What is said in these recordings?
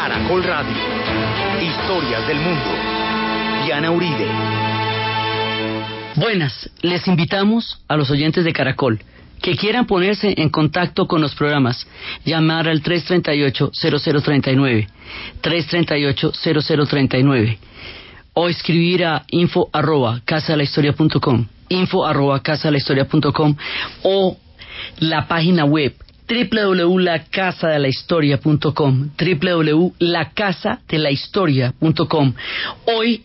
Caracol Radio. Historias del mundo. Diana Uribe. Buenas, les invitamos a los oyentes de Caracol que quieran ponerse en contacto con los programas, llamar al 338-0039, 338-0039, o escribir a info arroba casalahistoria.com, info arroba casalahistoria.com, o la página web www.lacasadelahistoria.com www.lacasadelahistoria.com Hoy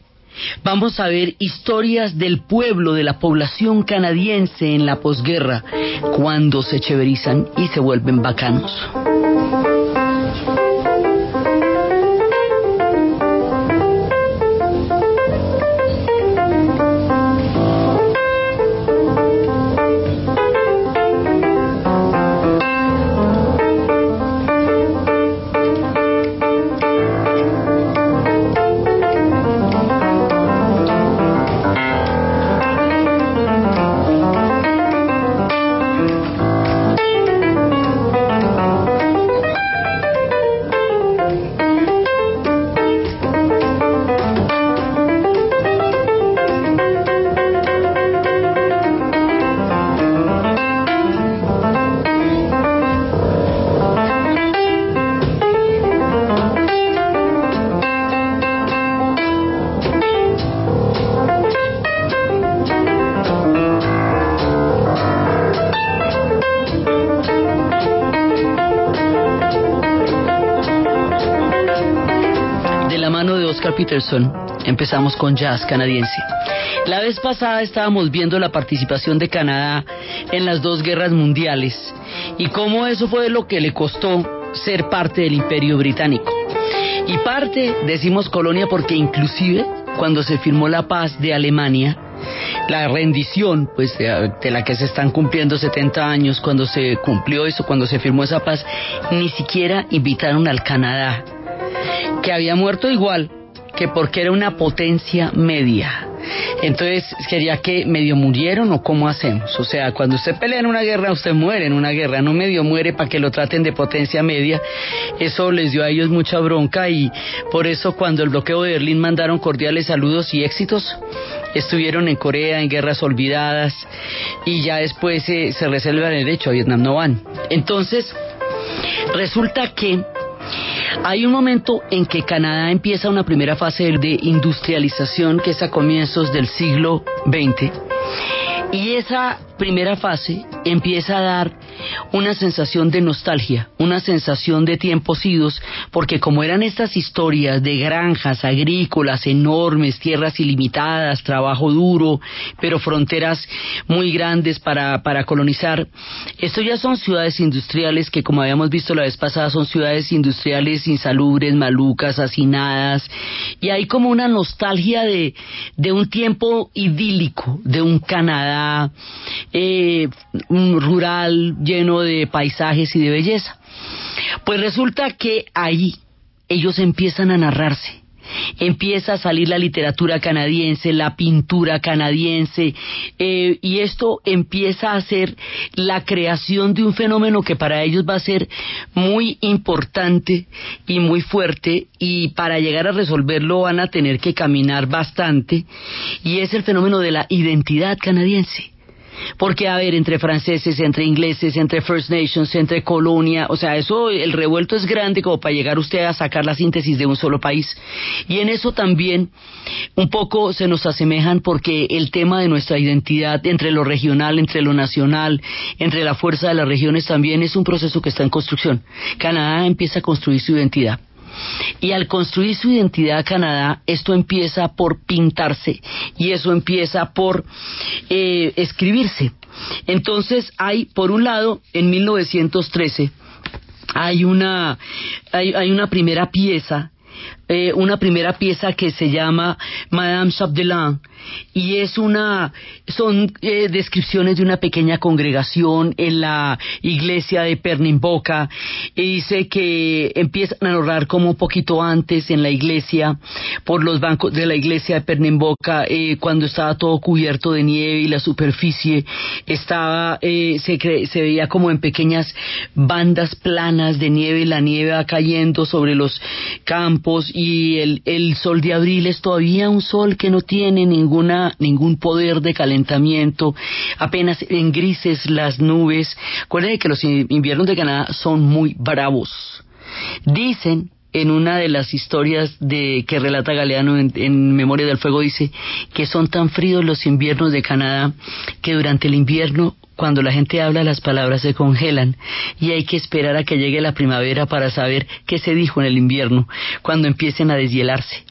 Vamos a ver historias del pueblo, de la población canadiense en la posguerra, cuando se cheverizan y se vuelven bacanos. Peterson, empezamos con jazz canadiense. La vez pasada estábamos viendo la participación de Canadá en las dos guerras mundiales y cómo eso fue lo que le costó ser parte del imperio británico. Y parte, decimos colonia, porque inclusive cuando se firmó la paz de Alemania, la rendición, pues de, de, la que se están cumpliendo 70 años, cuando se cumplió eso, cuando se firmó esa paz, ni siquiera invitaron al Canadá, que había muerto igual, que porque era una potencia media. Entonces quería que medio murieron o cómo hacemos. O sea, cuando usted pelea en una guerra, usted muere en una guerra, no medio muere para que lo traten de potencia media. Eso les dio a ellos mucha bronca y por eso cuando el bloqueo de Berlín mandaron cordiales saludos y éxitos, estuvieron en Corea, en guerras olvidadas y ya después se reserva el derecho, a Vietnam no van. Entonces, resulta que hay un momento en que Canadá empieza una primera fase de industrialización que es a comienzos del siglo XX y esa primera fase empieza a dar una sensación de nostalgia, una sensación de tiempos idos, porque como eran estas historias de granjas agrícolas enormes, tierras ilimitadas, trabajo duro, pero fronteras muy grandes para, para colonizar, esto ya son ciudades industriales que como habíamos visto la vez pasada son ciudades industriales insalubres, malucas, hacinadas, y hay como una nostalgia de, de un tiempo idílico, de un Canadá, eh, un rural lleno de paisajes y de belleza. Pues resulta que ahí ellos empiezan a narrarse empieza a salir la literatura canadiense, la pintura canadiense, eh, y esto empieza a ser la creación de un fenómeno que para ellos va a ser muy importante y muy fuerte, y para llegar a resolverlo van a tener que caminar bastante, y es el fenómeno de la identidad canadiense. Porque, a ver, entre franceses, entre ingleses, entre First Nations, entre colonia, o sea, eso, el revuelto es grande como para llegar usted a sacar la síntesis de un solo país. Y en eso también un poco se nos asemejan porque el tema de nuestra identidad entre lo regional, entre lo nacional, entre la fuerza de las regiones también es un proceso que está en construcción. Canadá empieza a construir su identidad. Y al construir su identidad Canadá, esto empieza por pintarse y eso empieza por eh, escribirse. Entonces hay, por un lado, en 1913, hay una, hay, hay una primera pieza eh, una primera pieza que se llama Madame Chapdelaine y es una son eh, descripciones de una pequeña congregación en la iglesia de Pernimboca y dice que empiezan a narrar como un poquito antes en la iglesia por los bancos de la iglesia de Pernimboca eh, cuando estaba todo cubierto de nieve y la superficie estaba eh, se, se veía como en pequeñas bandas planas de nieve la nieve va cayendo sobre los campos y el, el sol de abril es todavía un sol que no tiene ninguna ningún poder de calentamiento. Apenas en grises las nubes. Acuérdense que los inviernos de Canadá son muy bravos. Dicen en una de las historias de que relata Galeano en, Memoria del Fuego dice que son tan fríos los inviernos de Canadá que durante el invierno cuando la gente habla las palabras se congelan y hay que esperar a que llegue la primavera para saber qué se dijo en el invierno cuando empiecen a deshielarse.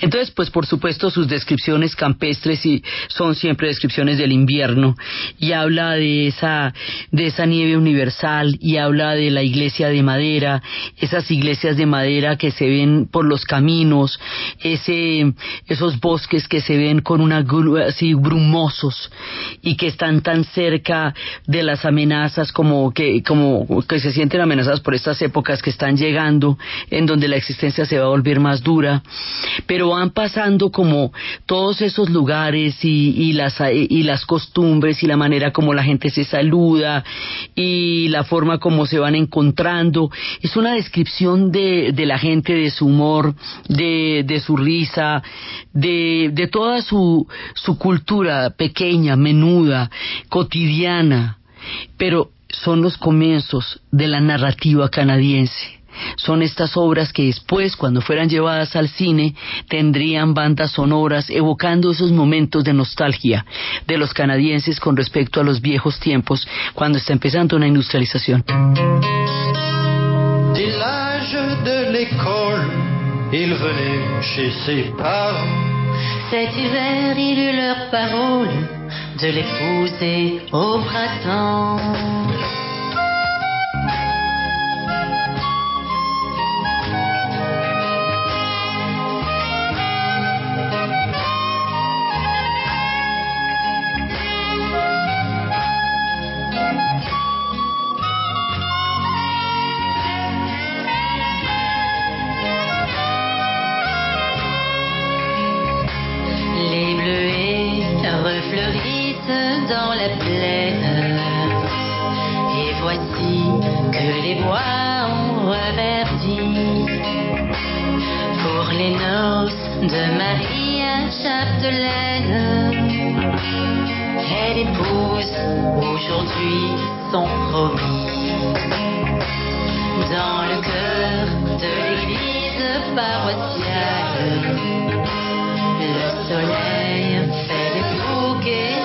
Entonces, pues por supuesto sus descripciones campestres y son siempre descripciones del invierno y habla de esa de esa nieve universal y habla de la iglesia de madera, esas iglesias de madera que se ven por los caminos, ese esos bosques que se ven con una así brumosos y que están tan cerca de las amenazas como que como que se sienten amenazadas por estas épocas que están llegando en donde la existencia se va a volver más dura pero van pasando como todos esos lugares y, las, y las costumbres y la manera como la gente se saluda y la forma como se van encontrando. Es una descripción de, de la gente, de su humor, de, de su risa, de, de toda su, su cultura pequeña, menuda, cotidiana, pero son los comienzos de la narrativa canadiense son estas obras que después, cuando fueran llevadas al cine, tendrían bandas sonoras evocando esos momentos de nostalgia de los canadienses con respecto a los viejos tiempos, cuando está empezando una industrialización. Cet hiver, il eut leur parole de l'épouser au printemps. Dans la plaine. Et voici que les bois ont reverdi pour les noces de Marie Chapdelaine. Elle épouse aujourd'hui son promis dans le cœur de l'église paroissiale. Le soleil fait des bouquets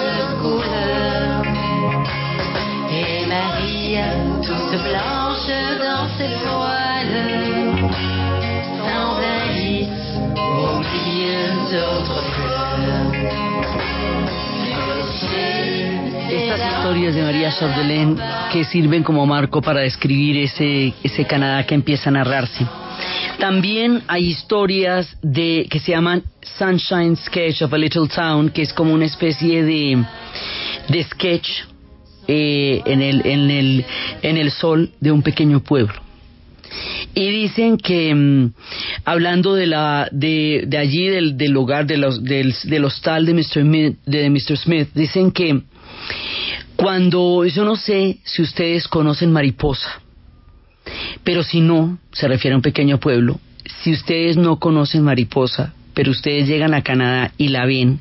Estas historias de María Chapdelaine que sirven como marco para describir ese, ese Canadá que empieza a narrarse. También hay historias de que se llaman Sunshine Sketch of a Little Town, que es como una especie de, de sketch eh, en, el, en, el, en el sol de un pequeño pueblo. Y dicen que, mm, hablando de, la, de, de allí, del, del hogar, de los, del, del hostal de Mr. De Mr. Smith, dicen que cuando, yo no sé si ustedes conocen Mariposa, pero si no, se refiere a un pequeño pueblo, si ustedes no conocen Mariposa, pero ustedes llegan a Canadá y la ven,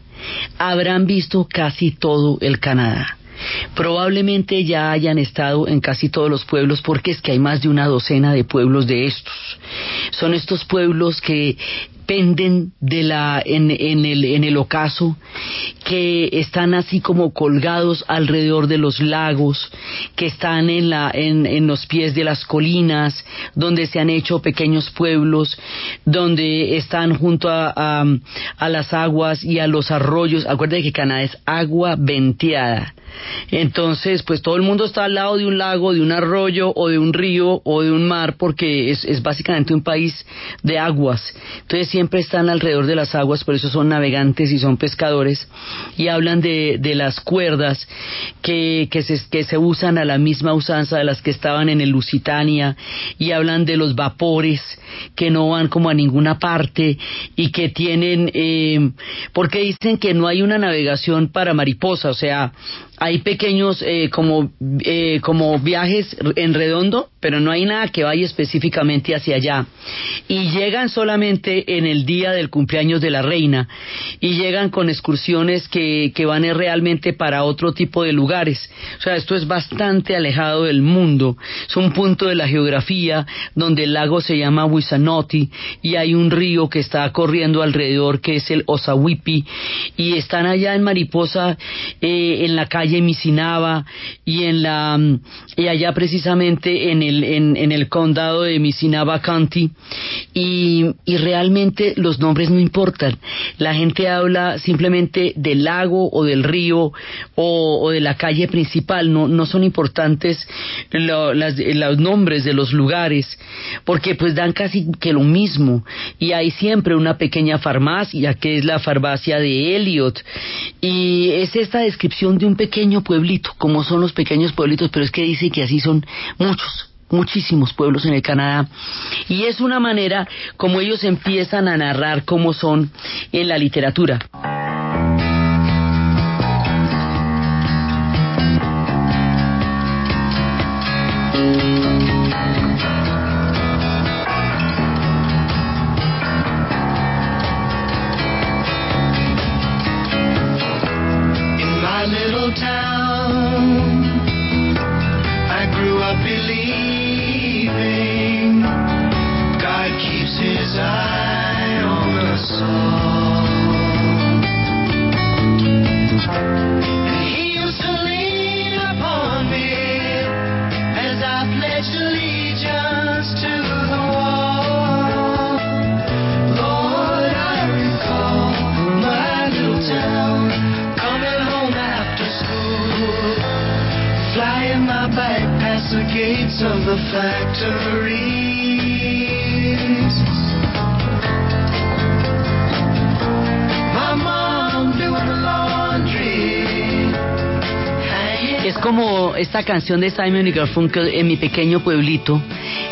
habrán visto casi todo el Canadá. Probablemente ya hayan estado en casi todos los pueblos porque es que hay más de una docena de pueblos de estos. Son estos pueblos que penden de la en, el, en el ocaso que están así como colgados alrededor de los lagos, que están en, la, en, en los pies de las colinas, donde se han hecho pequeños pueblos, donde están junto a, a, a las aguas y a los arroyos. Acuérdense que Canadá es agua venteada. Entonces, pues todo el mundo está al lado de un lago, de un arroyo o de un río o de un mar porque es, es básicamente un país de aguas. Entonces siempre están alrededor de las aguas, por eso son navegantes y son pescadores y hablan de, de las cuerdas que, que, se, que se usan a la misma usanza de las que estaban en el Lusitania y hablan de los vapores que no van como a ninguna parte y que tienen, eh, porque dicen que no hay una navegación para mariposa, o sea, hay pequeños eh, como, eh, como viajes en redondo, pero no hay nada que vaya específicamente hacia allá. Y llegan solamente en el día del cumpleaños de la reina y llegan con excursiones que, que van realmente para otro tipo de lugares. O sea, esto es bastante alejado del mundo. Es un punto de la geografía donde el lago se llama Wisanoti y hay un río que está corriendo alrededor que es el Osawipi y están allá en Mariposa eh, en la calle Misinaba y en la y allá precisamente en el en, en el condado de Misinaba County. Y, y realmente los nombres no importan. La gente habla simplemente del lago o del río o, o de la calle principal. No, no son importantes lo, las, los nombres de los lugares porque pues dan casi que lo mismo. Y hay siempre una pequeña farmacia que es la farmacia de Elliot. Y es esta descripción de un pequeño pequeño pueblito, como son los pequeños pueblitos, pero es que dice que así son muchos, muchísimos pueblos en el Canadá. Y es una manera como ellos empiezan a narrar cómo son en la literatura. Esta canción de Simon y Garfunkel en mi pequeño pueblito.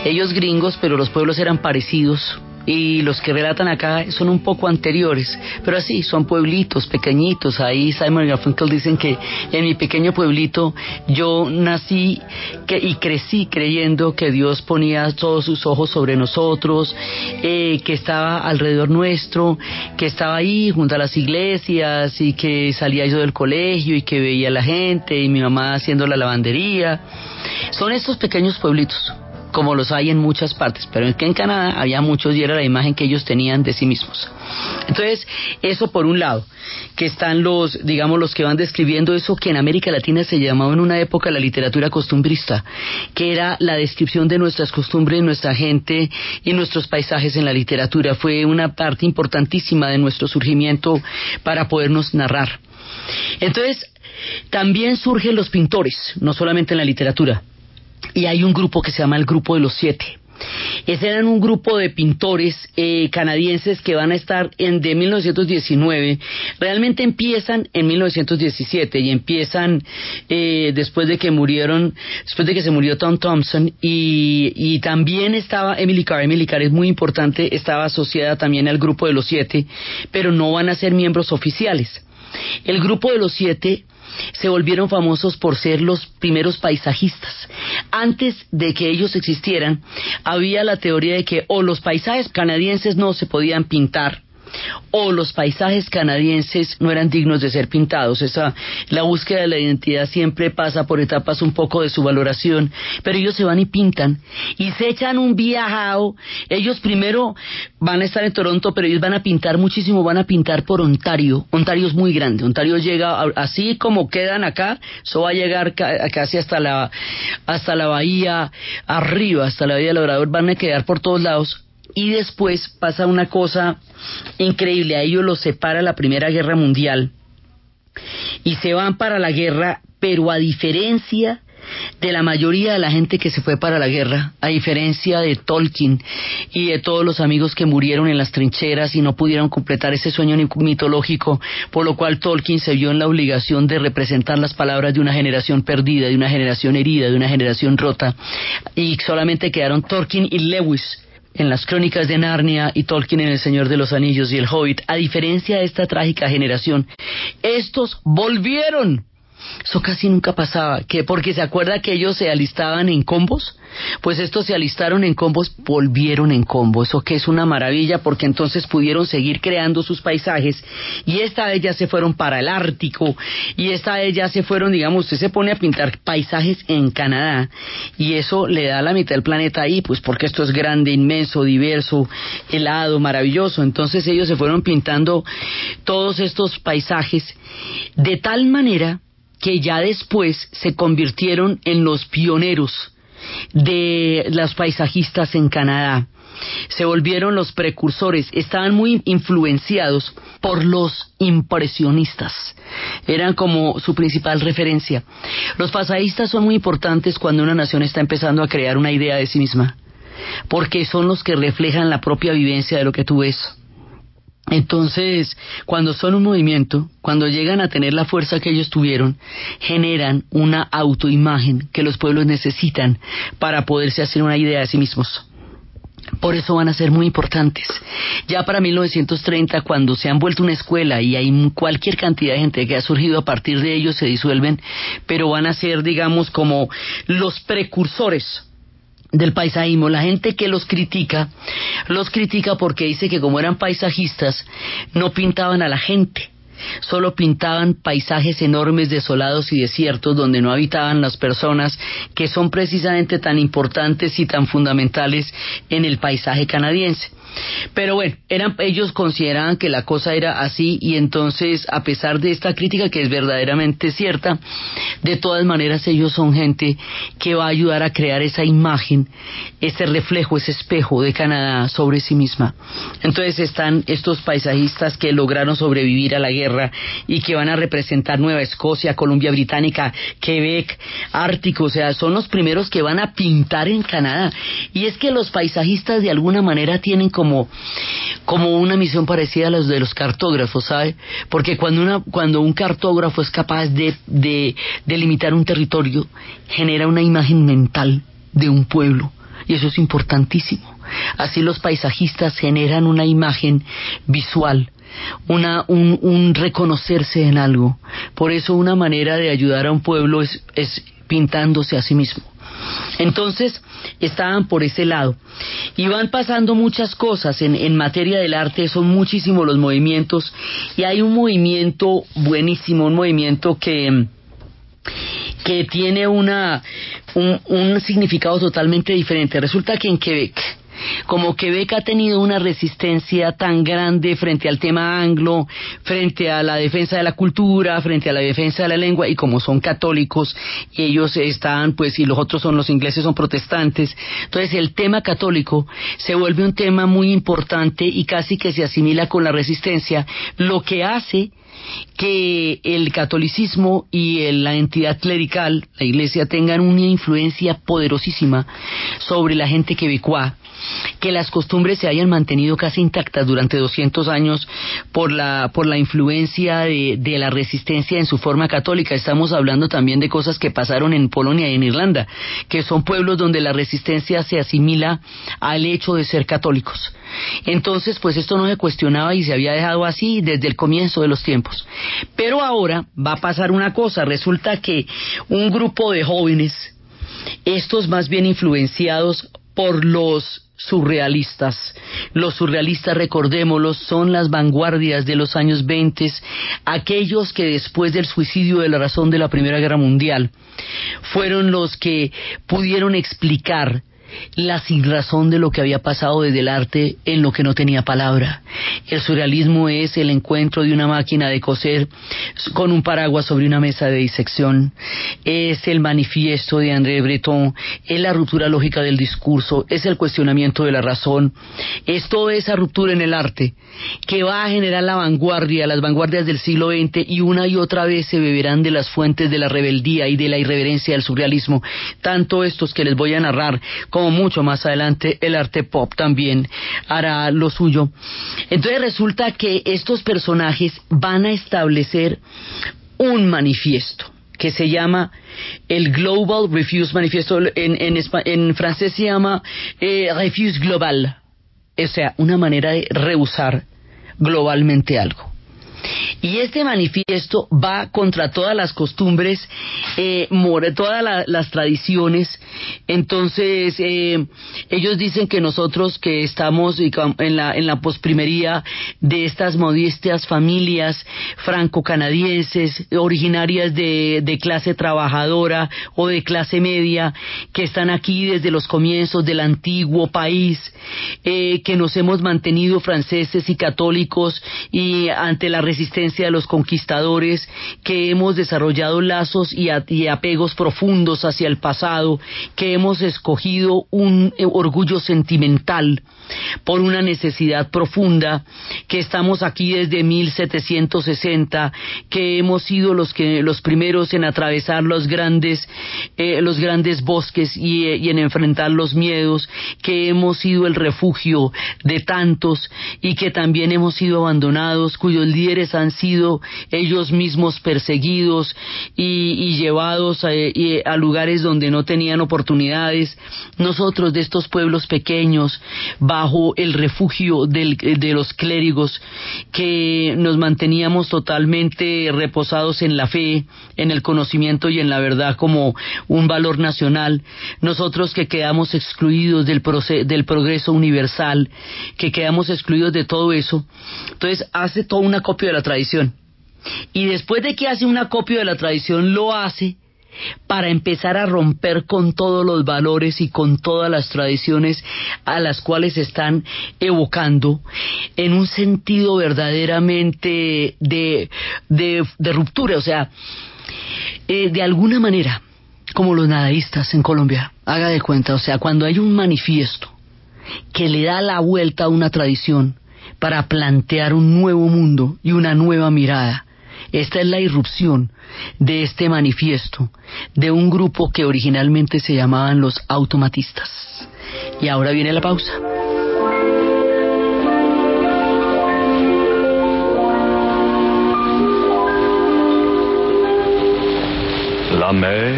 Ellos gringos, pero los pueblos eran parecidos y los que relatan acá son un poco anteriores, pero así, son pueblitos pequeñitos. Ahí Simon y Garfunkel dicen que en mi pequeño pueblito yo nací que, y crecí creyendo que Dios ponía todos sus ojos sobre nosotros, eh, que estaba alrededor nuestro, que estaba ahí junto a las iglesias y que salía yo del colegio y que veía a la gente y mi mamá haciendo la lavandería. Son estos pequeños pueblitos como los hay en muchas partes, pero es que en Canadá había muchos y era la imagen que ellos tenían de sí mismos. Entonces, eso por un lado, que están los, digamos, los que van describiendo eso que en América Latina se llamaba en una época la literatura costumbrista, que era la descripción de nuestras costumbres, nuestra gente y nuestros paisajes en la literatura. Fue una parte importantísima de nuestro surgimiento para podernos narrar. Entonces, también surgen los pintores, no solamente en la literatura y hay un grupo que se llama el Grupo de los Siete. Ese eran un grupo de pintores eh, canadienses que van a estar en de 1919. Realmente empiezan en 1917 y empiezan eh, después de que murieron, después de que se murió Tom Thompson y, y también estaba Emily Carr. Emily Carr es muy importante, estaba asociada también al grupo de los siete, pero no van a ser miembros oficiales. El grupo de los siete se volvieron famosos por ser los primeros paisajistas. Antes de que ellos existieran, había la teoría de que o los paisajes canadienses no se podían pintar, o los paisajes canadienses no eran dignos de ser pintados. Esa, la búsqueda de la identidad siempre pasa por etapas un poco de su valoración, pero ellos se van y pintan y se echan un viajado. Ellos primero van a estar en Toronto, pero ellos van a pintar muchísimo, van a pintar por Ontario. Ontario es muy grande. Ontario llega así como quedan acá, eso va a llegar casi hasta la hasta la bahía arriba, hasta la bahía del Labrador, van a quedar por todos lados y después pasa una cosa increíble, a ellos los separa la Primera Guerra Mundial y se van para la guerra, pero a diferencia de la mayoría de la gente que se fue para la guerra, a diferencia de Tolkien y de todos los amigos que murieron en las trincheras y no pudieron completar ese sueño mitológico, por lo cual Tolkien se vio en la obligación de representar las palabras de una generación perdida, de una generación herida, de una generación rota, y solamente quedaron Tolkien y Lewis en las crónicas de Narnia y Tolkien en El Señor de los Anillos y El Hobbit, a diferencia de esta trágica generación, estos volvieron. Eso casi nunca pasaba, que porque se acuerda que ellos se alistaban en combos, pues estos se alistaron en combos, volvieron en combo, eso que es una maravilla porque entonces pudieron seguir creando sus paisajes. Y esta de ellas se fueron para el Ártico. Y esta de ellas se fueron, digamos, usted se pone a pintar paisajes en Canadá y eso le da la mitad del planeta ahí, pues porque esto es grande, inmenso, diverso, helado, maravilloso, entonces ellos se fueron pintando todos estos paisajes de tal manera que ya después se convirtieron en los pioneros de los paisajistas en Canadá. Se volvieron los precursores, estaban muy influenciados por los impresionistas. Eran como su principal referencia. Los paisajistas son muy importantes cuando una nación está empezando a crear una idea de sí misma, porque son los que reflejan la propia vivencia de lo que tú ves. Entonces, cuando son un movimiento, cuando llegan a tener la fuerza que ellos tuvieron, generan una autoimagen que los pueblos necesitan para poderse hacer una idea de sí mismos. Por eso van a ser muy importantes. Ya para 1930, cuando se han vuelto una escuela y hay cualquier cantidad de gente que ha surgido a partir de ellos, se disuelven, pero van a ser, digamos, como los precursores del paisajismo. La gente que los critica, los critica porque dice que como eran paisajistas, no pintaban a la gente. Solo pintaban paisajes enormes, desolados y desiertos donde no habitaban las personas que son precisamente tan importantes y tan fundamentales en el paisaje canadiense. Pero bueno, eran, ellos consideraban que la cosa era así y entonces, a pesar de esta crítica que es verdaderamente cierta, de todas maneras ellos son gente que va a ayudar a crear esa imagen, ese reflejo, ese espejo de Canadá sobre sí misma. Entonces están estos paisajistas que lograron sobrevivir a la guerra y que van a representar Nueva Escocia, Columbia Británica, Quebec, Ártico, o sea, son los primeros que van a pintar en Canadá. Y es que los paisajistas de alguna manera tienen como como, una misión parecida a la de los cartógrafos, ¿sabe? Porque cuando, una, cuando un cartógrafo es capaz de, de delimitar un territorio, genera una imagen mental de un pueblo. Y eso es importantísimo. Así los paisajistas generan una imagen visual, una, un, reconocerse en algo. Por eso una manera de ayudar a un pueblo es pintándose a sí mismo. Entonces, estaban por ese lado. Y van pasando muchas cosas en, en, materia del arte, son muchísimos los movimientos, y hay un movimiento buenísimo, un movimiento que, que tiene una, un, un significado totalmente diferente. Resulta que en Quebec, como Quebec ha tenido una resistencia tan grande frente al tema anglo, frente a la defensa de la cultura, frente a la defensa de la lengua, y como son católicos, ellos están, pues, y los otros son los ingleses, son protestantes, entonces el tema católico se vuelve un tema muy importante y casi que se asimila con la resistencia, lo que hace que el catolicismo y la entidad clerical, la iglesia, tengan una influencia poderosísima sobre la gente quebecoa que las costumbres se hayan mantenido casi intactas durante 200 años por la, por la influencia de, de, la resistencia en su forma católica. Estamos hablando también de cosas que pasaron en Polonia y en Irlanda, que son pueblos donde la resistencia se asimila al hecho de ser católicos. Entonces, pues esto no se cuestionaba y se había dejado así desde el comienzo de los tiempos. Pero ahora va a pasar una cosa, resulta que un grupo de jóvenes, estos más bien influenciados por los surrealistas. Los surrealistas, recordémoslos, son las vanguardias de los años 20, aquellos que después del suicidio de la razón de la Primera Guerra Mundial fueron los que pudieron explicar la sinrazón de lo que había pasado desde el arte en lo que no tenía palabra. El surrealismo es el encuentro de una máquina de coser con un paraguas sobre una mesa de disección, es el manifiesto de André Breton, es la ruptura lógica del discurso, es el cuestionamiento de la razón, es toda esa ruptura en el arte que va a generar la vanguardia, las vanguardias del siglo XX y una y otra vez se beberán de las fuentes de la rebeldía y de la irreverencia del surrealismo, tanto estos que les voy a narrar mucho más adelante el arte pop también hará lo suyo. Entonces resulta que estos personajes van a establecer un manifiesto que se llama el Global Refuse Manifesto, en, en, francés se llama eh, Refuse Global, o sea, una manera de rehusar globalmente algo. Y este manifiesto va contra todas las costumbres, eh, todas las tradiciones. Entonces, eh, ellos dicen que nosotros que estamos en la, en la posprimería de estas modestas familias franco-canadienses, originarias de, clase trabajadora o de clase media, que están aquí desde los comienzos del antiguo país, eh, que nos hemos mantenido franceses y católicos y ante la de los conquistadores, que hemos desarrollado lazos y, apegos profundos hacia el pasado, que hemos escogido un eh, orgullo sentimental por una necesidad profunda, que estamos aquí desde 1760, que hemos sido los que los primeros en atravesar los grandes eh, los grandes bosques y, y en enfrentar los miedos, que hemos sido el refugio de tantos y que también hemos sido abandonados, cuyos líderes han sido ellos mismos perseguidos y, llevados a, lugares donde no tenían oportunidades. Nosotros de estos pueblos pequeños, bajo el refugio de los clérigos, que nos manteníamos totalmente reposados en la fe, en el conocimiento y en la verdad como un valor nacional, nosotros que quedamos excluidos del, del progreso universal, que quedamos excluidos de todo eso, entonces hace toda una copia de la tradición. Y después de que hace una copia de la tradición, lo hace para empezar a romper con todos los valores y con todas las tradiciones a las cuales están evocando en un sentido verdaderamente de, de, ruptura, o sea, eh, de alguna manera, como los nadaístas en Colombia, haga de cuenta, o sea, cuando hay un manifiesto que le da la vuelta a una tradición para plantear un nuevo mundo y una nueva mirada, esta es la irrupción de este manifiesto de un grupo que originalmente se llamaban los automatistas. Y ahora viene la pausa. La mer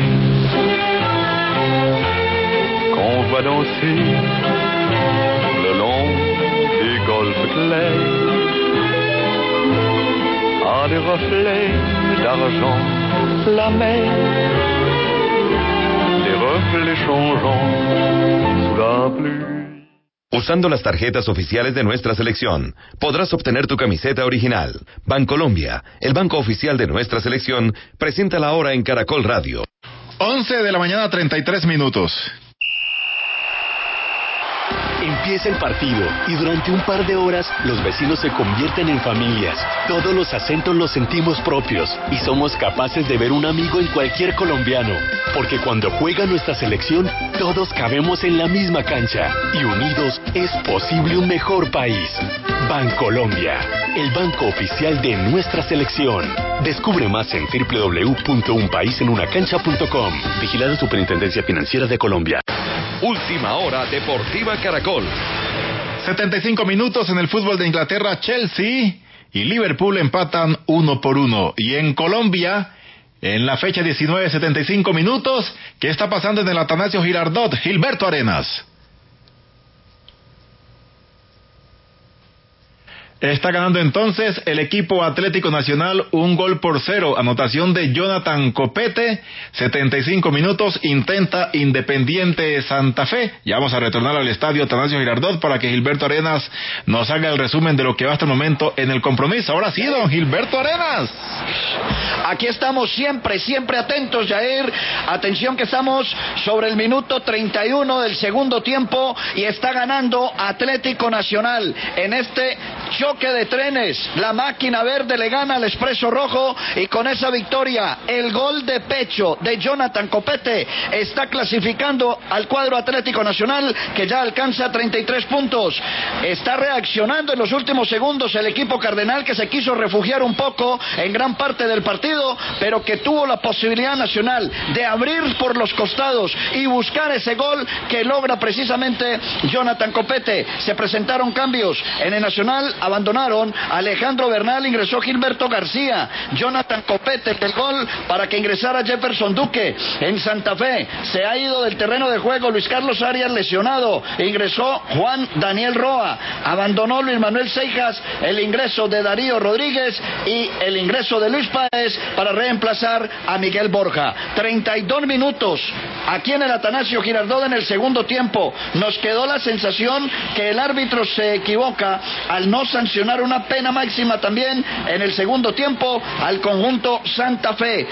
qu'on va danser le long des golfes clairs la mer, Usando las tarjetas oficiales de nuestra selección, podrás obtener tu camiseta original. Bancolombia, el banco oficial de nuestra selección, presenta la hora en Caracol Radio. 11 de la mañana, 33 minutos. Empieza el partido y durante un par de horas los vecinos se convierten en familias. Todos los acentos los sentimos propios y somos capaces de ver un amigo en cualquier colombiano. Porque cuando juega nuestra selección, todos cabemos en la misma cancha y unidos es posible un mejor país. Bancolombia, el banco oficial de nuestra selección. Descubre más en www.unpaisenunacancha.com. Vigilada Superintendencia Financiera de Colombia. Última hora Deportiva Caracol. 75 minutos en el fútbol de Inglaterra, Chelsea y Liverpool empatan uno por uno. Y en Colombia, en la fecha 19, 75 minutos, ¿qué está pasando en el Atanasio Girardot? Gilberto Arenas. Está ganando entonces el equipo Atlético Nacional un gol por cero. Anotación de Jonathan Copete. 75 minutos. Intenta Independiente Santa Fe. Ya vamos a retornar al estadio Atanasio Girardot para que Gilberto Arenas nos haga el resumen de lo que va hasta el momento en el compromiso. Ahora sí, don Gilberto Arenas. Aquí estamos siempre, siempre atentos, Jair. Atención que estamos sobre el minuto 31 del segundo tiempo y está ganando Atlético Nacional en este choque de trenes. La máquina verde le gana al Expreso Rojo y con esa victoria, el gol de pecho de Jonathan Copete está clasificando al cuadro Atlético Nacional que ya alcanza 33 puntos. Está reaccionando en los últimos segundos el equipo cardenal que se quiso refugiar un poco en gran parte del partido, pero que tuvo la posibilidad nacional de abrir por los costados y buscar ese gol que logra precisamente Jonathan Copete. Se presentaron cambios en el Nacional, abandonaron Alejandro Bernal, ingresó Gilberto García, Jonathan Copete del gol para que ingresara Jefferson Duque. En Santa Fe se ha ido del terreno de juego Luis Carlos Arias lesionado, ingresó Juan Daniel Roa, abandonó Luis Manuel Seijas el ingreso de Darío Rodríguez y el ingreso de Luis Páez para reemplazar a Miguel Borja. 32 minutos aquí en el Atanasio Girardot en el segundo tiempo. Nos quedó la sensación que el árbitro se equivoca al no sancionar una pena máxima también en el segundo tiempo al conjunto Santa Fe.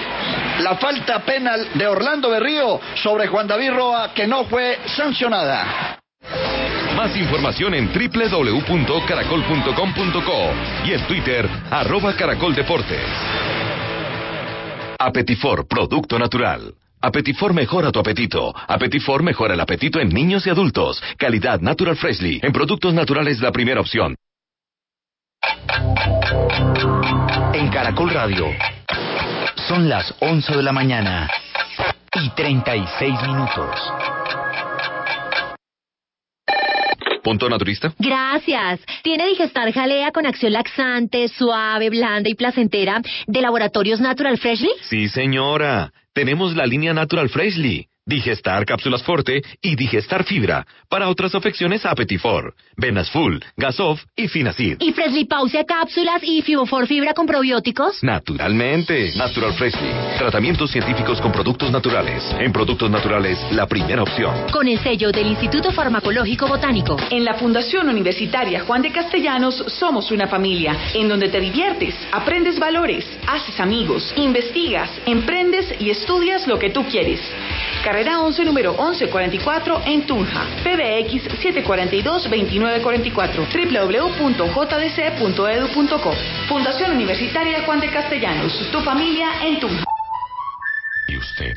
La falta penal de Orlando Berrío sobre Juan David Roa que no fue sancionada. Más información en www.caracol.com.co y en Twitter, arroba caracoldeportes. Apetifor, producto natural. Apetifor mejora tu apetito. Apetifor mejora el apetito en niños y adultos. Calidad Natural Freshly. En productos naturales la primera opción. En Caracol Radio. Son las 11 de la mañana y 36 minutos. ¿Punto naturista? Gracias. Tiene Digestar Jalea con acción laxante, suave, blanda y placentera de Laboratorios Natural Freshly. Sí, señora. Tenemos la línea Natural Freshly. Digestar Cápsulas Forte y Digestar Fibra. Para otras afecciones, Apetifor, Venas Full, Gasof y Finacid. Y Freshly Pausia cápsulas y Fibofor Fibra con probióticos. Naturalmente. Natural Freshly. Tratamientos científicos con productos naturales. En productos naturales, la primera opción. Con el sello del Instituto Farmacológico Botánico. En la Fundación Universitaria Juan de Castellanos somos una familia en donde te diviertes, aprendes valores, haces amigos, investigas, emprendes y estudias lo que tú quieres. Carrera 11, número 1144 en Tunja. PBX 742-2944. www.jdc.edu.co. Fundación Universitaria Juan de Castellanos. Tu familia en Tunja. ¿Y usted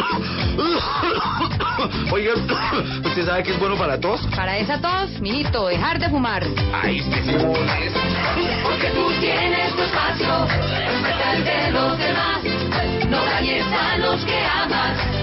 Oiga, ¿usted sabe que es bueno para tos? Para esa tos, mijito, dejar de fumar. Ay, este sí es. Porque tú tienes tu espacio, respeta el de los demás. No dañes a los que amas,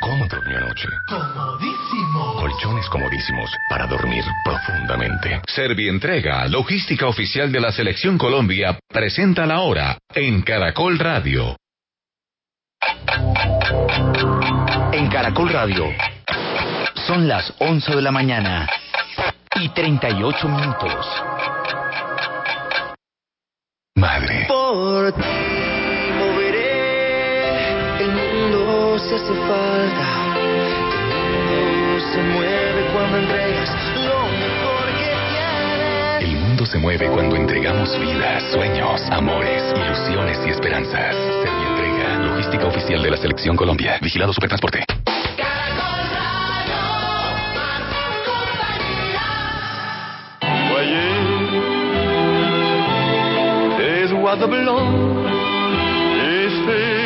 cómo durmió anoche? Comodísimo. Colchones comodísimos para dormir profundamente. Servientrega, logística oficial de la Selección Colombia, presenta la hora en Caracol Radio. En Caracol Radio. Son las 11 de la mañana y 38 minutos. Madre. Por ti moveré el mundo si hace falta. El mundo se mueve cuando entregas lo mejor que tienes. El mundo se mueve cuando entregamos vidas, sueños, amores, ilusiones y esperanzas. Servientrega turística oficial de la Selección Colombia. Vigilado Supertransporte. Voyez ces oiseaux blancs et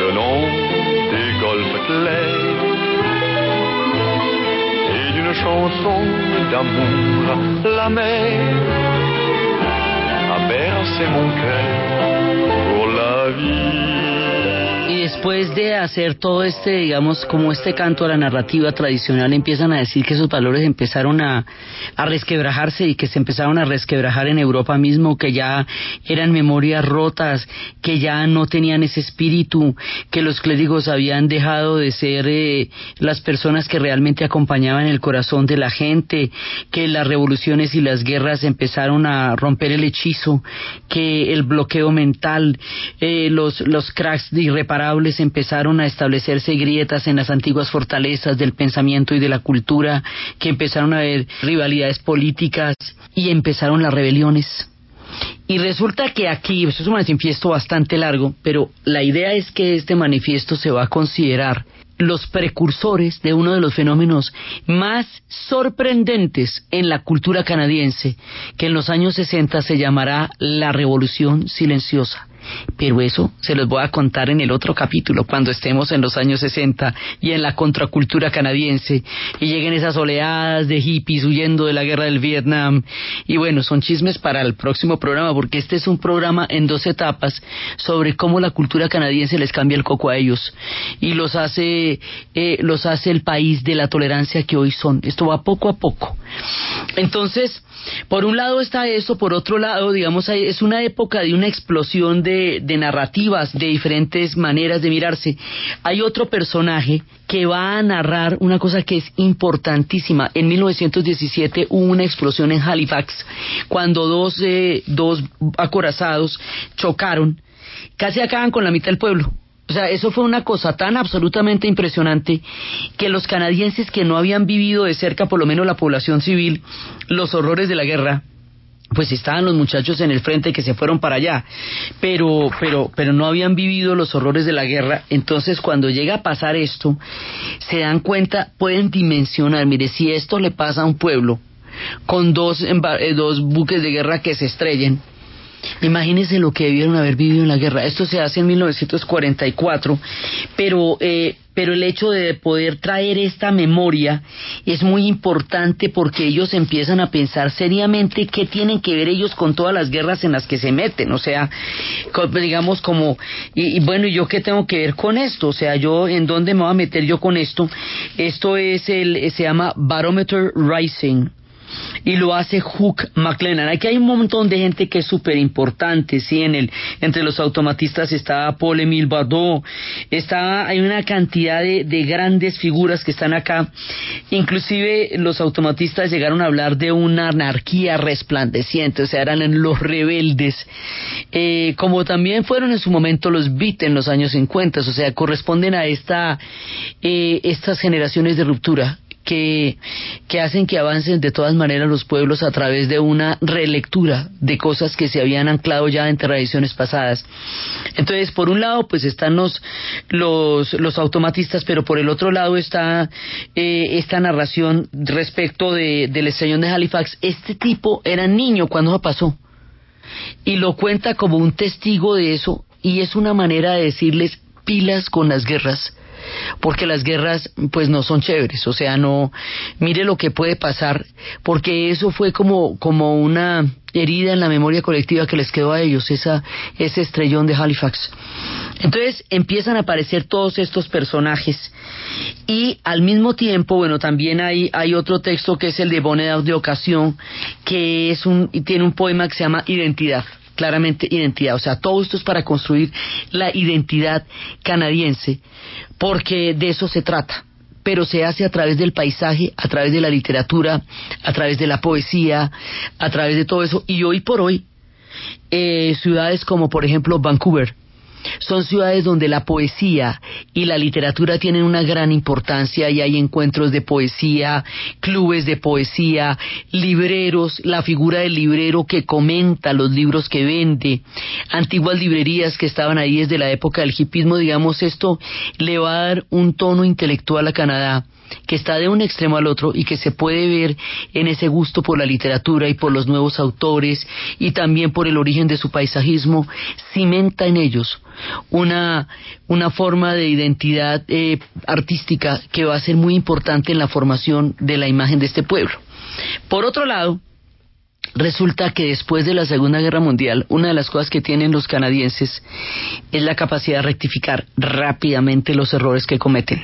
le long des golfes clairs et d'une chanson d'amour la mer a bercé mon cœur pour la vie. Después de hacer todo este, digamos, como este canto a la narrativa tradicional, empiezan a decir que esos valores empezaron a, a resquebrajarse y que se empezaron a resquebrajar en Europa mismo, que ya eran memorias rotas, que ya no tenían ese espíritu, que los clérigos habían dejado de ser eh, las personas que realmente acompañaban el corazón de la gente, que las revoluciones y las guerras empezaron a romper el hechizo, que el bloqueo mental, eh, los, los cracks irreparables empezaron a establecerse grietas en las antiguas fortalezas del pensamiento y de la cultura, que empezaron a haber rivalidades políticas y empezaron las rebeliones. Y resulta que aquí, es un manifiesto bastante largo, pero la idea es que este manifiesto se va a considerar los precursores de uno de los fenómenos más sorprendentes en la cultura canadiense, que en los años 60 se llamará la Revolución Silenciosa. Pero eso se los voy a contar en el otro capítulo, cuando estemos en los años 60 y en la contracultura canadiense y lleguen esas oleadas de hippies huyendo de la guerra del Vietnam. Y bueno, son chismes para el próximo programa, porque este es un programa en dos etapas sobre cómo la cultura canadiense les cambia el coco a ellos y los hace, eh, los hace el país de la tolerancia que hoy son. Esto va poco a poco. Entonces, por un lado está eso, por otro lado, digamos, es una época de una explosión de, de, narrativas, de diferentes maneras de mirarse. Hay otro personaje que va a narrar una cosa que es importantísima. En 1917 hubo una explosión en Halifax, cuando dos, eh, dos acorazados chocaron, casi acaban con la mitad del pueblo. O sea, eso fue una cosa tan absolutamente impresionante que los canadienses que no habían vivido de cerca, por lo menos la población civil, los horrores de la guerra, pues estaban los muchachos en el frente que se fueron para allá, pero, pero, pero no habían vivido los horrores de la guerra. Entonces, cuando llega a pasar esto, se dan cuenta, pueden dimensionar, mire, si esto le pasa a un pueblo con dos, eh, dos buques de guerra que se estrellen, Imagínense lo que debieron haber vivido en la guerra. Esto se hace en 1944, pero, eh, pero el hecho de poder traer esta memoria es muy importante porque ellos empiezan a pensar seriamente qué tienen que ver ellos con todas las guerras en las que se meten. O sea, digamos como, y, y bueno, ¿yo qué tengo que ver con esto? O sea, yo, ¿en dónde me voy a meter yo con esto? Esto es el, se llama Barometer Rising y lo hace Hook McLennan. Aquí hay un montón de gente que es súper importante, sí, en el, entre los automatistas está Paul Emile Bardot, está, hay una cantidad de, de, grandes figuras que están acá, inclusive los automatistas llegaron a hablar de una anarquía resplandeciente, o sea, eran los rebeldes, eh, como también fueron en su momento los Beat en los años 50, o sea, corresponden a esta, eh, estas generaciones de ruptura que, que hacen que avancen de todas maneras los pueblos a través de una relectura de cosas que se habían anclado ya en tradiciones pasadas. Entonces, por un lado, pues están los, los, los automatistas, pero por el otro lado está eh, esta narración respecto de, del estrellón de Halifax. Este tipo era niño cuando pasó y lo cuenta como un testigo de eso y es una manera de decirles pilas con las guerras porque las guerras pues no son chéveres, o sea, no mire lo que puede pasar, porque eso fue como como una herida en la memoria colectiva que les quedó a ellos, esa ese estrellón de Halifax. Entonces empiezan a aparecer todos estos personajes. Y al mismo tiempo, bueno, también hay, hay otro texto que es el de Bonnet de Ocasión, que es un, tiene un poema que se llama Identidad claramente identidad. O sea, todo esto es para construir la identidad canadiense, porque de eso se trata. Pero se hace a través del paisaje, a través de la literatura, a través de la poesía, a través de todo eso. Y hoy por hoy, eh, ciudades como por ejemplo Vancouver, son ciudades donde la poesía y la literatura tienen una gran importancia y hay encuentros de poesía, clubes de poesía, libreros, la figura del librero que comenta los libros que vende, antiguas librerías que estaban ahí desde la época del hipismo, digamos, esto le va a dar un tono intelectual a Canadá que está de un extremo al otro y que se puede ver en ese gusto por la literatura y por los nuevos autores y también por el origen de su paisajismo, cimenta en ellos una, una forma de identidad eh, artística que va a ser muy importante en la formación de la imagen de este pueblo. Por otro lado, Resulta que después de la Segunda Guerra Mundial, una de las cosas que tienen los canadienses es la capacidad de rectificar rápidamente los errores que cometen.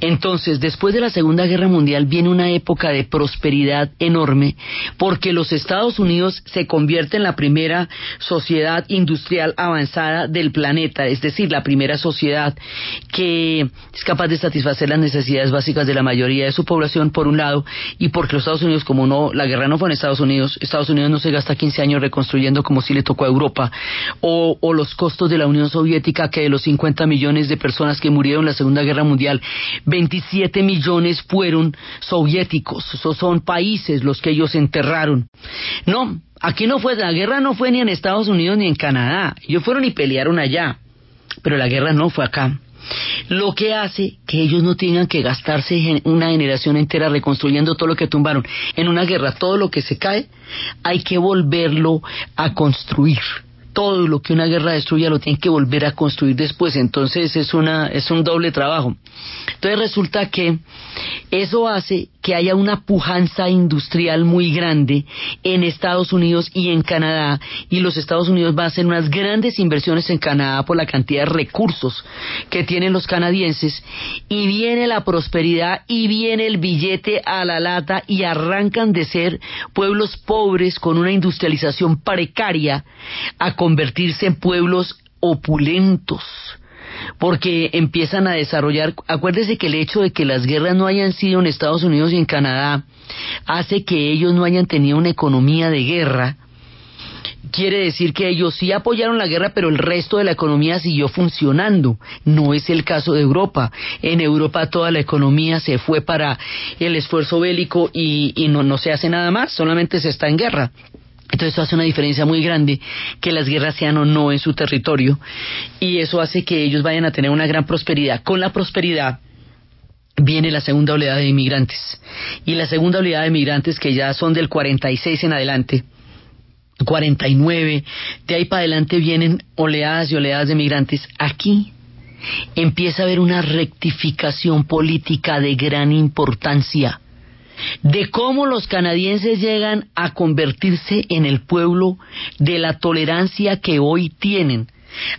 Entonces, después de la Segunda Guerra Mundial viene una época de prosperidad enorme porque los Estados Unidos se convierte en la primera sociedad industrial avanzada del planeta, es decir, la primera sociedad que es capaz de satisfacer las necesidades básicas de la mayoría de su población, por un lado, y porque los Estados Unidos, como no, la guerra no fue en Estados Unidos, Estados Unidos no se gasta 15 años reconstruyendo como si le tocó a Europa, o, o los costos de la Unión Soviética, que de los 50 millones de personas que murieron en la Segunda Guerra Mundial, 27 millones fueron soviéticos, son países los que ellos enterraron. No, aquí no fue, la guerra no fue ni en Estados Unidos ni en Canadá, ellos fueron y pelearon allá, pero la guerra no fue acá. Lo que hace que ellos no tengan que gastarse una generación entera reconstruyendo todo lo que tumbaron. En una guerra, todo lo que se cae, hay que volverlo a construir todo lo que una guerra destruya lo tienen que volver a construir después. Entonces es una es un doble trabajo. Entonces resulta que eso hace que haya una pujanza industrial muy grande en Estados Unidos y en Canadá y los Estados Unidos van a hacer unas grandes inversiones en Canadá por la cantidad de recursos que tienen los canadienses y viene la prosperidad y viene el billete a la lata y arrancan de ser pueblos pobres con una industrialización precaria a convertirse en pueblos opulentos porque empiezan a desarrollar, acuérdese que el hecho de que las guerras no hayan sido en Estados Unidos y en Canadá hace que ellos no hayan tenido una economía de guerra, quiere decir que ellos sí apoyaron la guerra, pero el resto de la economía siguió funcionando. No es el caso de Europa. En Europa toda la economía se fue para el esfuerzo bélico y, no, no se hace nada más, solamente se está en guerra. Entonces eso hace una diferencia muy grande que las guerras sean o no en su territorio y eso hace que ellos vayan a tener una gran prosperidad. Con la prosperidad viene la segunda oleada de inmigrantes y la segunda oleada de inmigrantes que ya son del 46 en adelante. 49, de ahí para adelante vienen oleadas y oleadas de migrantes. Aquí empieza a haber una rectificación política de gran importancia de cómo los canadienses llegan a convertirse en el pueblo de la tolerancia que hoy tienen,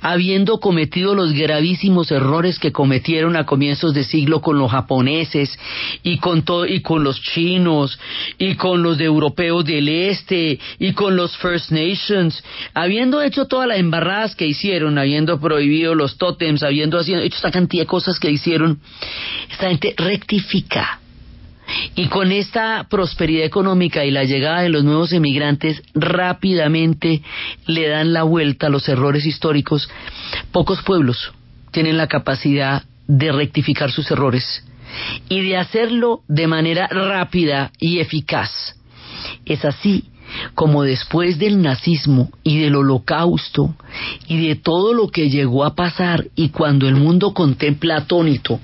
habiendo cometido los gravísimos errores que cometieron a comienzos de siglo con los japoneses y con y con los chinos y con los europeos del este y con los First Nations, habiendo hecho todas las embarradas que hicieron, habiendo prohibido los tótems, habiendo hecho esta cantidad de cosas que hicieron, esta gente rectifica y con esta prosperidad económica y la llegada de los nuevos emigrantes, rápidamente le dan la vuelta a los errores históricos. Pocos pueblos tienen la capacidad de rectificar sus errores y de hacerlo de manera rápida y eficaz. Es así como después del nazismo y del holocausto y de todo lo que llegó a pasar y cuando el mundo contempla atónito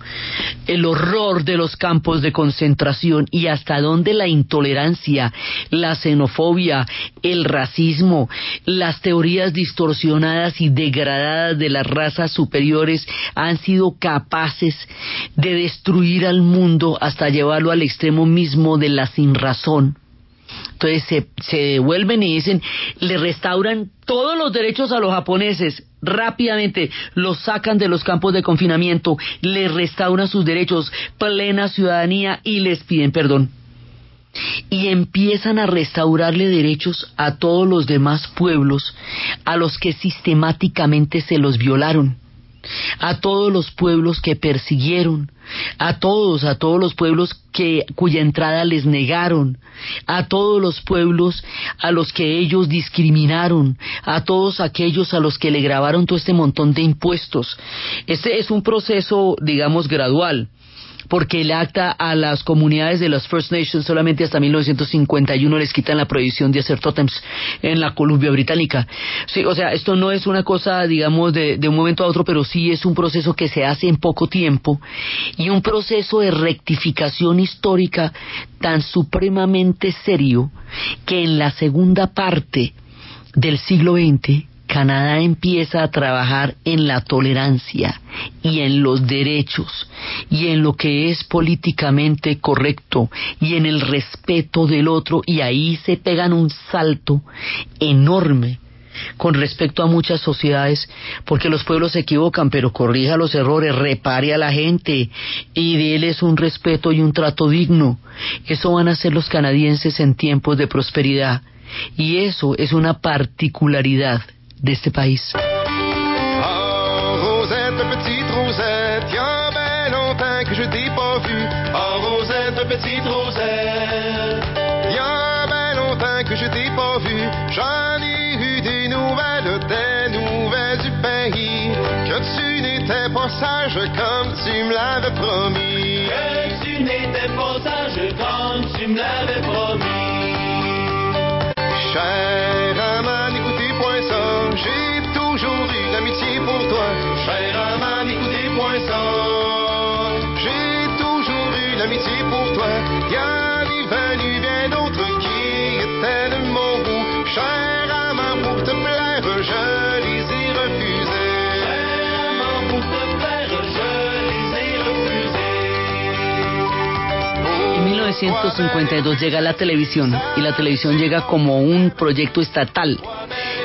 el horror de los campos de concentración y hasta dónde la intolerancia, la xenofobia, el racismo, las teorías distorsionadas y degradadas de las razas superiores han sido capaces de destruir al mundo hasta llevarlo al extremo mismo de la sinrazón entonces se, devuelven y dicen, le restauran todos los derechos a los japoneses rápidamente los sacan de los campos de confinamiento, les restauran sus derechos, plena ciudadanía y les piden perdón. Y empiezan a restaurarle derechos a todos los demás pueblos a los que sistemáticamente se los violaron, a todos los pueblos que persiguieron, a todos, a todos los pueblos que cuya entrada les negaron, a todos los pueblos a los que ellos discriminaron, a todos aquellos a los que le grabaron todo este montón de impuestos. Este es un proceso, digamos, gradual porque el acta a las comunidades de las First Nations solamente hasta 1951 les quitan la prohibición de hacer tótems en la Columbia Británica. Sí, o sea, esto no es una cosa, digamos, de, de un momento a otro, pero sí es un proceso que se hace en poco tiempo y un proceso de rectificación histórica tan supremamente serio que en la segunda parte del siglo XX Canadá empieza a trabajar en la tolerancia y en los derechos y en lo que es políticamente correcto y en el respeto del otro y ahí se pegan un salto enorme con respecto a muchas sociedades, porque los pueblos se equivocan, pero corrija los errores, repare a la gente y déles un respeto y un trato digno. Eso van a ser los canadienses en tiempos de prosperidad. Y eso es una particularidad de este país. Oh, Rosette, petite Rosette, y a ben longtemps que je t'ai pas vue. Oh, Rosette, petite Rosette, y a ben longtemps que je t'ai pas vue. J'en ai eu des nouvelles, des nouvelles du pays. Que tu n'étais pas sage comme tu me l'avais promis. Que tu n'étais pas sage comme tu me l'avais promis. Cher 1952 llega la televisión y la televisión llega como un proyecto estatal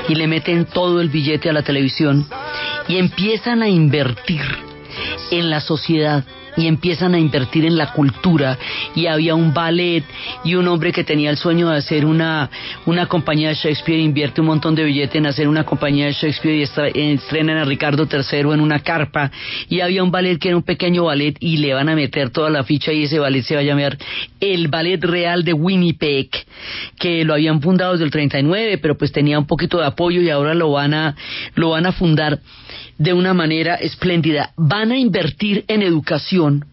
y le meten todo el billete a la televisión y empiezan a invertir en la sociedad y empiezan a invertir en la cultura. Y había un ballet y un hombre que tenía el sueño de hacer una, una compañía de Shakespeare invierte un montón de billete en hacer una compañía de Shakespeare y estra- estrenan a Ricardo III en una carpa. Y había un ballet que era un pequeño ballet y le van a meter toda la ficha y ese ballet se va a llamar el Ballet Real de Winnipeg que lo habían fundado desde el 39 pero pues tenía un poquito de apoyo y ahora lo van a lo van a fundar de una manera espléndida. Van a invertir en educación,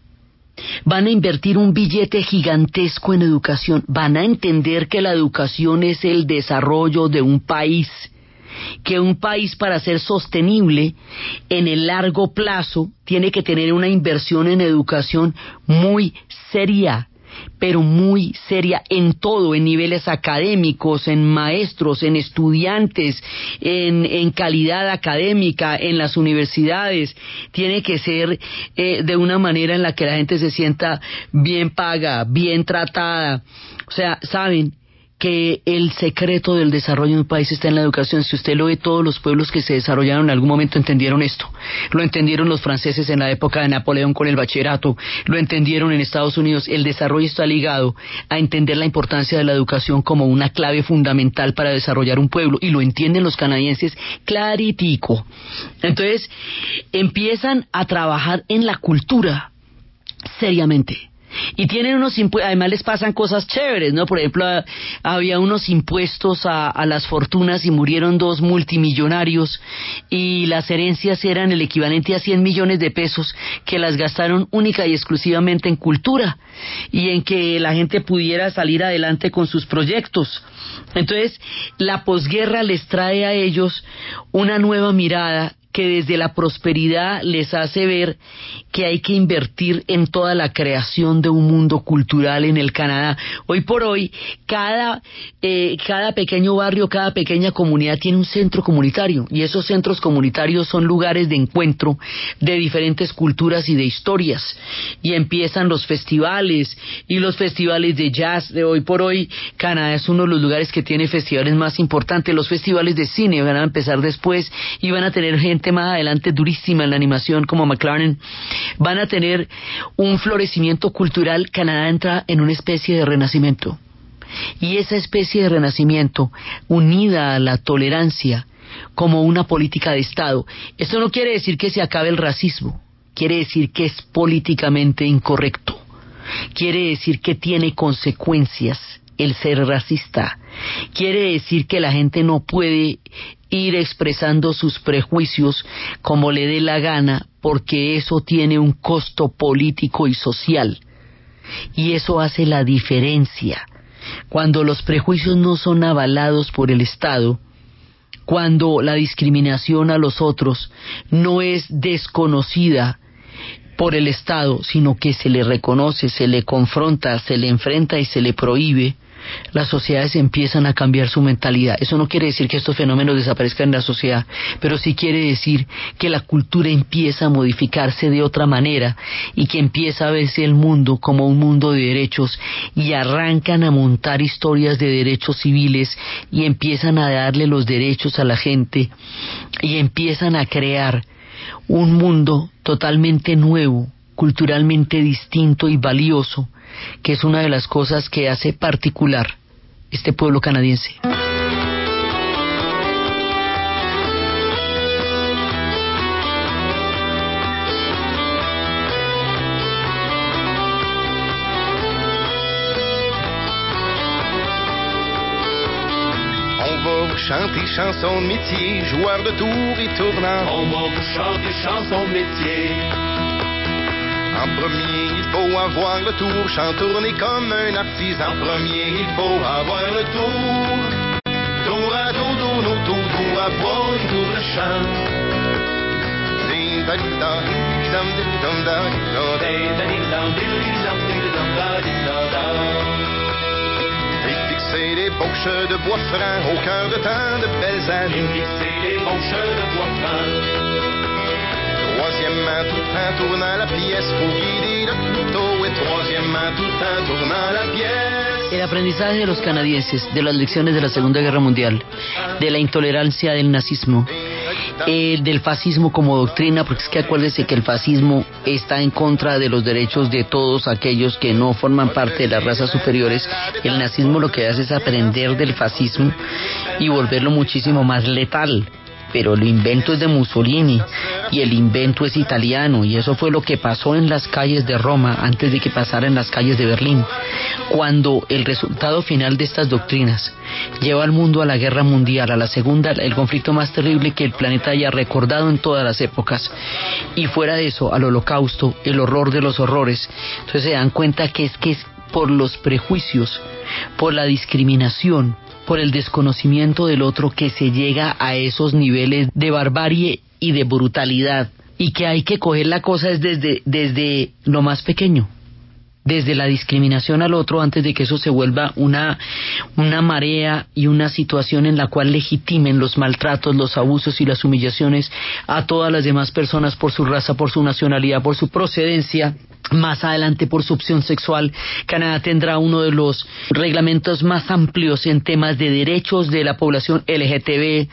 van a invertir un billete gigantesco en educación, van a entender que la educación es el desarrollo de un país, que un país para ser sostenible en el largo plazo tiene que tener una inversión en educación muy seria pero muy seria en todo, en niveles académicos, en maestros, en estudiantes, en, calidad académica, en las universidades. Tiene que ser eh, de una manera en la que la gente se sienta bien paga, bien tratada. O sea, saben, que el secreto del desarrollo de un país está en la educación. Si usted lo ve, todos los pueblos que se desarrollaron en algún momento entendieron esto. Lo entendieron los franceses en la época de Napoleón con el bachillerato, lo entendieron en Estados Unidos. El desarrollo está ligado a entender la importancia de la educación como una clave fundamental para desarrollar un pueblo y lo entienden los canadienses claritico. Entonces, empiezan a trabajar en la cultura seriamente. Y tienen unos impuestos, además les pasan cosas chéveres, ¿no? Por ejemplo, a- había unos impuestos a, a las fortunas y murieron dos multimillonarios y las herencias eran el equivalente a 100 millones de pesos que las gastaron única y exclusivamente en cultura y en que la gente pudiera salir adelante con sus proyectos. Entonces, la posguerra les trae a ellos una nueva mirada que desde la prosperidad les hace ver que hay que invertir en toda la creación de un mundo cultural en el Canadá. Hoy por hoy, cada, eh, cada pequeño barrio, cada pequeña comunidad tiene un centro comunitario y esos centros comunitarios son lugares de encuentro de diferentes culturas y de historias. Y empiezan los festivales y los festivales de jazz. De hoy por hoy, Canadá es uno de los lugares que tiene festivales más importantes. Los festivales de cine van a empezar después y van a tener gente más adelante durísima en la animación como McLaren. Van a tener un florecimiento cultural. Canadá entra en una especie de renacimiento. Y esa especie de renacimiento, unida a la tolerancia como una política de Estado, esto no quiere decir que se acabe el racismo. quiere decir que es políticamente incorrecto. Quiere decir que tiene consecuencias el ser racista. Quiere decir que la gente no puede ir expresando sus prejuicios como le dé la gana porque eso tiene un costo político y social. Y eso hace la diferencia. Cuando los prejuicios no son avalados por el Estado, cuando la discriminación a los otros no es desconocida por el Estado, sino que se le reconoce, se le confronta, se le enfrenta y se le prohíbe, las sociedades empiezan a cambiar su mentalidad. Eso no quiere decir que estos fenómenos desaparezcan en la sociedad, pero sí quiere decir que la cultura empieza a modificarse de otra manera y que empieza a verse el mundo como un mundo de derechos y arrancan a montar historias de derechos civiles y empiezan a darle los derechos a la gente y empiezan a crear un mundo totalmente nuevo, culturalmente distinto y valioso que es una de las cosas que hace particular este pueblo canadiense. On va vous chanter chansons de métier, joueurs de tour et tournant. On va vous chanter chansons de métier. En premier, il faut avoir le tour, chantourner comme un artisan. En premier, il faut avoir le tour. Tour à tour, tour, nos tour, tour à et tour de chant. Et fixer les bouches de bois franc au cœur de tant de belles années. Et fixer les bouches de bois franc. El aprendizaje de los canadienses de las lecciones de la Segunda Guerra Mundial, de la intolerancia del nazismo, eh, del fascismo como doctrina, porque es que acuérdese que el fascismo está en contra de los derechos de todos aquellos que no forman parte de las razas superiores. El nazismo lo que hace es aprender del fascismo y volverlo muchísimo más letal pero el invento es de Mussolini y el invento es italiano y eso fue lo que pasó en las calles de Roma antes de que pasara en las calles de Berlín. Cuando el resultado final de estas doctrinas lleva al mundo a la guerra mundial, a la segunda, el conflicto más terrible que el planeta haya recordado en todas las épocas, y fuera de eso, al holocausto, el horror de los horrores, entonces se dan cuenta que es que es por los prejuicios, por la discriminación, por el desconocimiento del otro que se llega a esos niveles de barbarie y de brutalidad. Y que hay que coger la cosa es desde, desde lo más pequeño desde la discriminación al otro antes de que eso se vuelva una, una marea y una situación en la cual legitimen los maltratos, los abusos y las humillaciones a todas las demás personas por su raza, por su nacionalidad, por su procedencia, más adelante por su opción sexual. Canadá tendrá uno de los reglamentos más amplios en temas de derechos de la población LGTB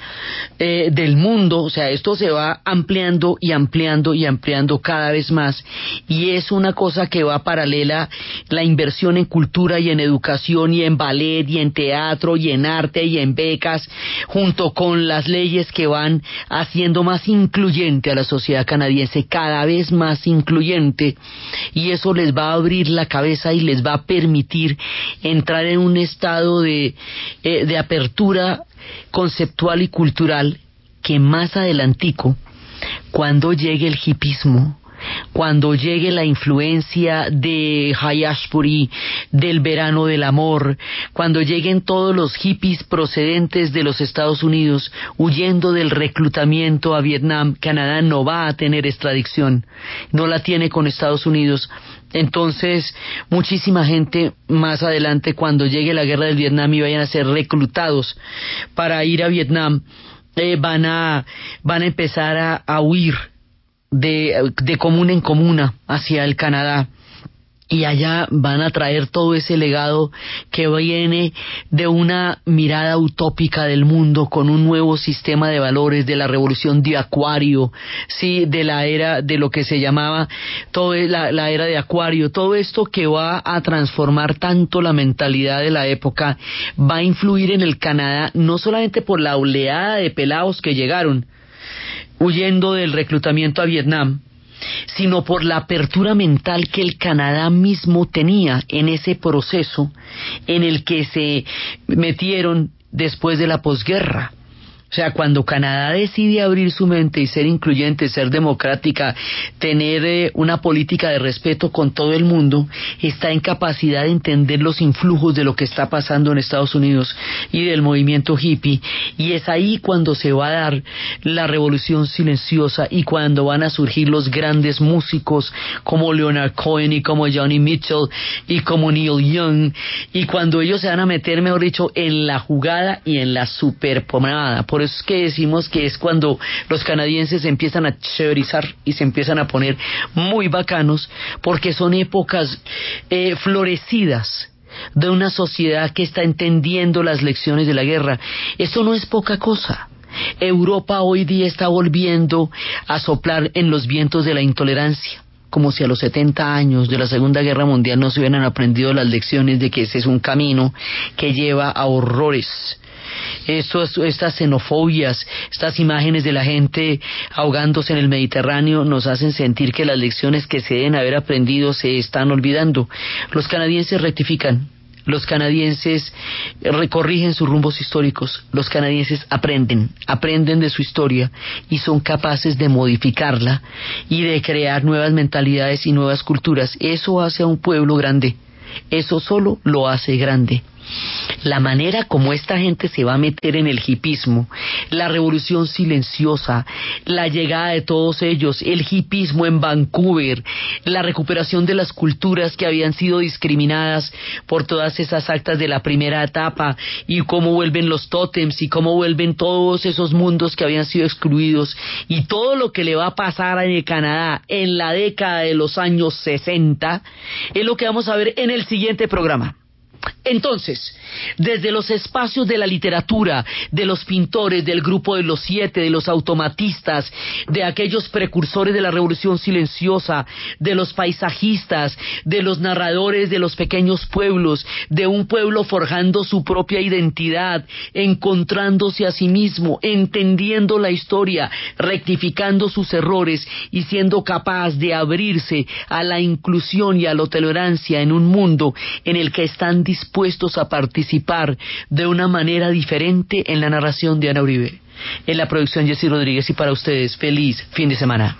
eh, del mundo. O sea, esto se va ampliando y ampliando y ampliando cada vez más. Y es una cosa que va paralela la inversión en cultura y en educación y en ballet y en teatro y en arte y en becas, junto con las leyes que van haciendo más incluyente a la sociedad canadiense, cada vez más incluyente y eso les va a abrir la cabeza y les va a permitir entrar en un estado de, eh, de apertura conceptual y cultural que más adelantico, cuando llegue el hipismo, cuando llegue la influencia de Hayashpuri, del verano del amor, cuando lleguen todos los hippies procedentes de los Estados Unidos huyendo del reclutamiento a Vietnam, Canadá no va a tener extradición, no la tiene con Estados Unidos. Entonces, muchísima gente más adelante, cuando llegue la guerra del Vietnam y vayan a ser reclutados para ir a Vietnam, eh, van, a, van a empezar a, a huir de, de en comuna hacia el Canadá. Y allá van a traer todo ese legado que viene de una mirada utópica del mundo con un nuevo sistema de valores de la revolución de Acuario, sí, de la era de lo que se llamaba todo la, la era de Acuario, todo esto que va a transformar tanto la mentalidad de la época va a influir en el Canadá no solamente por la oleada de pelados que llegaron huyendo del reclutamiento a Vietnam, sino por la apertura mental que el Canadá mismo tenía en ese proceso en el que se metieron después de la posguerra. O sea, cuando Canadá decide abrir su mente y ser incluyente, ser democrática, tener eh, una política de respeto con todo el mundo, está en capacidad de entender los influjos de lo que está pasando en Estados Unidos y del movimiento hippie. Y es ahí cuando se va a dar la revolución silenciosa y cuando van a surgir los grandes músicos como Leonard Cohen y como Johnny Mitchell y como Neil Young. Y cuando ellos se van a meter, mejor dicho, en la jugada y en la superpomada. Por eso es que decimos que es cuando los canadienses empiezan a chéverizar y se empiezan a poner muy bacanos, porque son épocas eh, florecidas de una sociedad que está entendiendo las lecciones de la guerra. Eso no es poca cosa. Europa hoy día está volviendo a soplar en los vientos de la intolerancia como si a los 70 años de la Segunda Guerra Mundial no se hubieran aprendido las lecciones de que ese es un camino que lleva a horrores estas xenofobias, estas imágenes de la gente ahogándose en el Mediterráneo nos hacen sentir que las lecciones que se deben haber aprendido se están olvidando. Los canadienses rectifican, los canadienses recorrigen sus rumbos históricos, los canadienses aprenden, aprenden de su historia y son capaces de modificarla y de crear nuevas mentalidades y nuevas culturas. Eso hace a un pueblo grande, eso solo lo hace grande la manera como esta gente se va a meter en el hipismo, la revolución silenciosa, la llegada de todos ellos, el hipismo en Vancouver, la recuperación de las culturas que habían sido discriminadas por todas esas actas de la primera etapa y cómo vuelven los tótems y cómo vuelven todos esos mundos que habían sido excluidos y todo lo que le va a pasar en Canadá en la década de los años 60 es lo que vamos a ver en el siguiente programa. Entonces, desde los espacios de la literatura, de los pintores, del grupo de los siete, de los automatistas, de aquellos precursores de la revolución silenciosa, de los paisajistas, de los narradores de los pequeños pueblos, de un pueblo forjando su propia identidad, encontrándose a sí mismo, entendiendo la historia, rectificando sus errores y siendo capaz de abrirse a la inclusión y a la tolerancia en un mundo en el que están dispuestos a participar de una manera diferente en la narración de Ana Uribe. En la producción Jessy Rodríguez y para ustedes, feliz fin de semana.